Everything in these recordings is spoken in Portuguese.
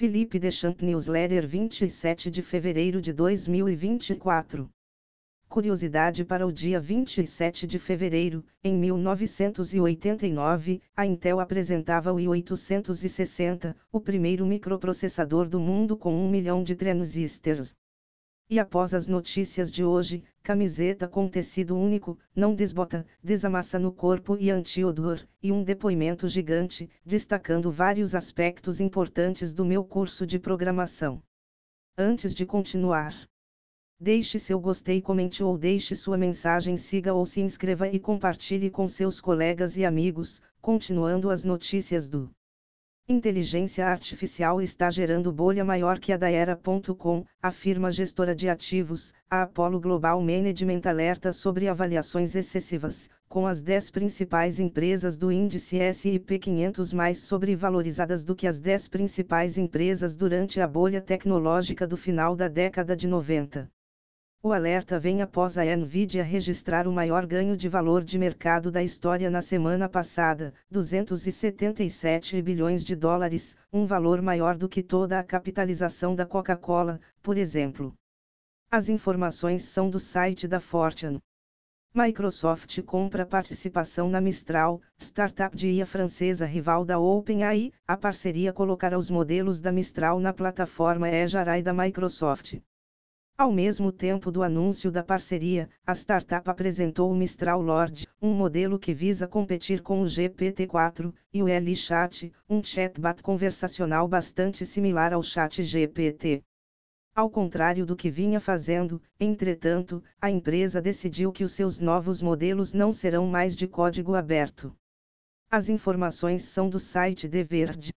Felipe Deschamps Newsletter 27 de fevereiro de 2024. Curiosidade para o dia 27 de fevereiro, em 1989, a Intel apresentava o i860, o primeiro microprocessador do mundo com um milhão de transistores. E após as notícias de hoje, camiseta com tecido único, não desbota, desamassa no corpo e anti-odor, e um depoimento gigante, destacando vários aspectos importantes do meu curso de programação. Antes de continuar, deixe seu gostei, comente ou deixe sua mensagem, siga ou se inscreva e compartilhe com seus colegas e amigos, continuando as notícias do Inteligência artificial está gerando bolha maior que a da era.com, afirma gestora de ativos. A Apollo Global Management alerta sobre avaliações excessivas, com as 10 principais empresas do índice S&P 500 mais sobrevalorizadas do que as 10 principais empresas durante a bolha tecnológica do final da década de 90. O alerta vem após a Nvidia registrar o maior ganho de valor de mercado da história na semana passada, 277 bilhões de dólares, um valor maior do que toda a capitalização da Coca-Cola, por exemplo. As informações são do site da Fortune. Microsoft compra participação na Mistral, startup de IA francesa rival da OpenAI. A parceria colocará os modelos da Mistral na plataforma Azure da Microsoft. Ao mesmo tempo do anúncio da parceria, a startup apresentou o Mistral Lord, um modelo que visa competir com o GPT-4, e o L-Chat, um chatbot conversacional bastante similar ao Chat GPT. Ao contrário do que vinha fazendo, entretanto, a empresa decidiu que os seus novos modelos não serão mais de código aberto. As informações são do site The Verge.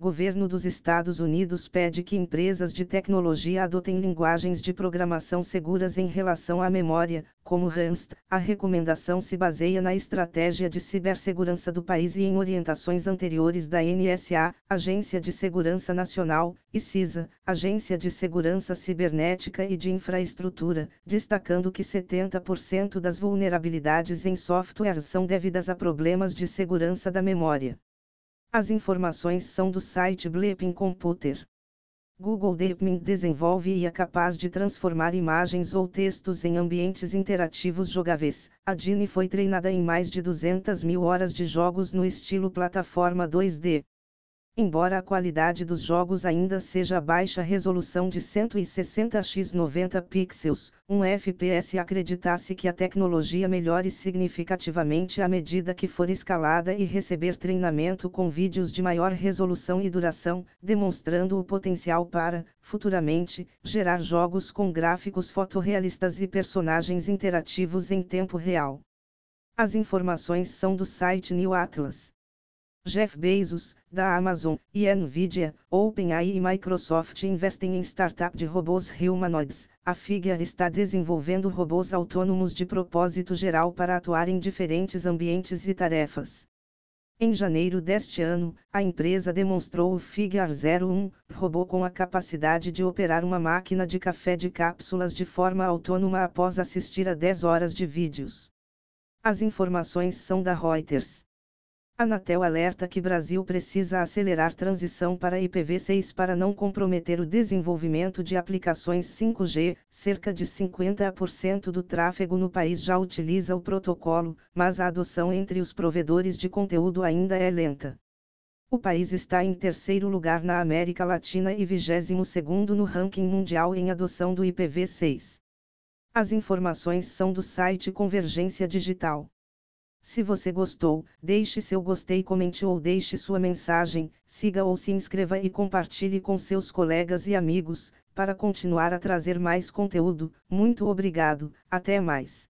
Governo dos Estados Unidos pede que empresas de tecnologia adotem linguagens de programação seguras em relação à memória, como Rust. A recomendação se baseia na estratégia de cibersegurança do país e em orientações anteriores da NSA, Agência de Segurança Nacional, e CISA, Agência de Segurança Cibernética e de Infraestrutura, destacando que 70% das vulnerabilidades em softwares são devidas a problemas de segurança da memória. As informações são do site Bleeping Computer. Google DeepMind desenvolve e é capaz de transformar imagens ou textos em ambientes interativos jogáveis. A Dini foi treinada em mais de 200 mil horas de jogos no estilo plataforma 2D. Embora a qualidade dos jogos ainda seja baixa resolução de 160 x 90 pixels, um FPS acreditasse que a tecnologia melhore significativamente à medida que for escalada e receber treinamento com vídeos de maior resolução e duração, demonstrando o potencial para, futuramente, gerar jogos com gráficos fotorrealistas e personagens interativos em tempo real. As informações são do site New Atlas. Jeff Bezos, da Amazon, e Nvidia, OpenAI e Microsoft investem em startup de robôs humanoides. A Figure está desenvolvendo robôs autônomos de propósito geral para atuar em diferentes ambientes e tarefas. Em janeiro deste ano, a empresa demonstrou o Figure 01, robô com a capacidade de operar uma máquina de café de cápsulas de forma autônoma após assistir a 10 horas de vídeos. As informações são da Reuters. Anatel alerta que Brasil precisa acelerar transição para IPv6 para não comprometer o desenvolvimento de aplicações 5G. Cerca de 50% do tráfego no país já utiliza o protocolo, mas a adoção entre os provedores de conteúdo ainda é lenta. O país está em terceiro lugar na América Latina e 22 segundo no ranking mundial em adoção do IPv6. As informações são do site Convergência Digital. Se você gostou, deixe seu gostei, comente ou deixe sua mensagem, siga ou se inscreva e compartilhe com seus colegas e amigos, para continuar a trazer mais conteúdo. Muito obrigado, até mais.